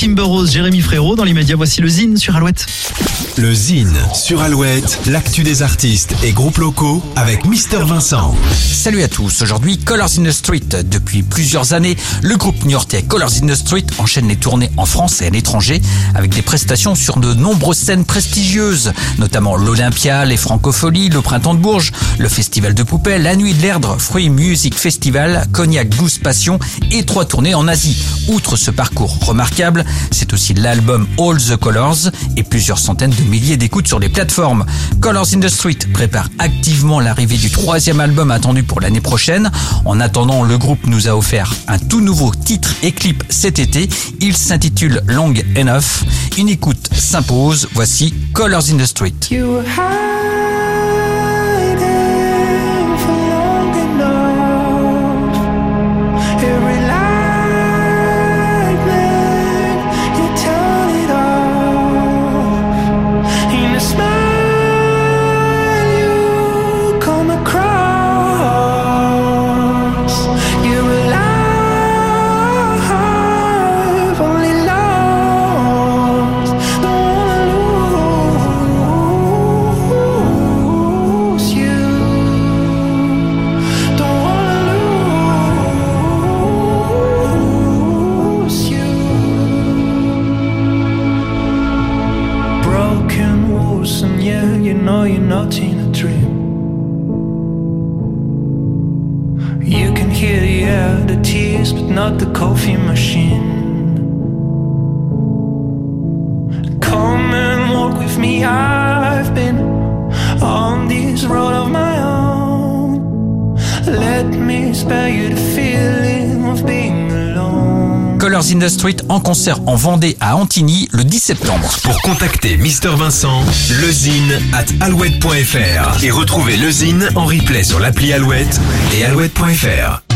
Kimber Rose, Jérémy Frérot, dans l'immédiat, voici le Zine sur Alouette. Le Zine sur Alouette, l'actu des artistes et groupes locaux avec Mister Vincent. Salut à tous, aujourd'hui Colors in the Street. Depuis plusieurs années, le groupe new-yorkais Colors in the Street enchaîne les tournées en France et à l'étranger avec des prestations sur de nombreuses scènes prestigieuses, notamment l'Olympia, les Francopholies, le Printemps de Bourges, le Festival de Poupées, la Nuit de l'Erdre, Fruit Music Festival, Cognac Blues Passion et trois tournées en Asie. Outre ce parcours remarquable, c'est aussi l'album All the Colors et plusieurs centaines de milliers d'écoutes sur les plateformes. Colors in the Street prépare activement l'arrivée du troisième album attendu pour l'année prochaine. En attendant, le groupe nous a offert un tout nouveau titre et clip cet été. Il s'intitule Long Enough. Une écoute s'impose. Voici Colors in the Street. In a dream. You can hear the air, the tears, but not the coffee machine. Come and walk with me, I've been on this road of my own. Let me spare you the alone. Colors in the Street en concert en Vendée à Antigny le 10 septembre. Pour contacter Mister Vincent, lezine at alouette.fr et retrouver le Zine en replay sur l'appli Alouette et alouette.fr.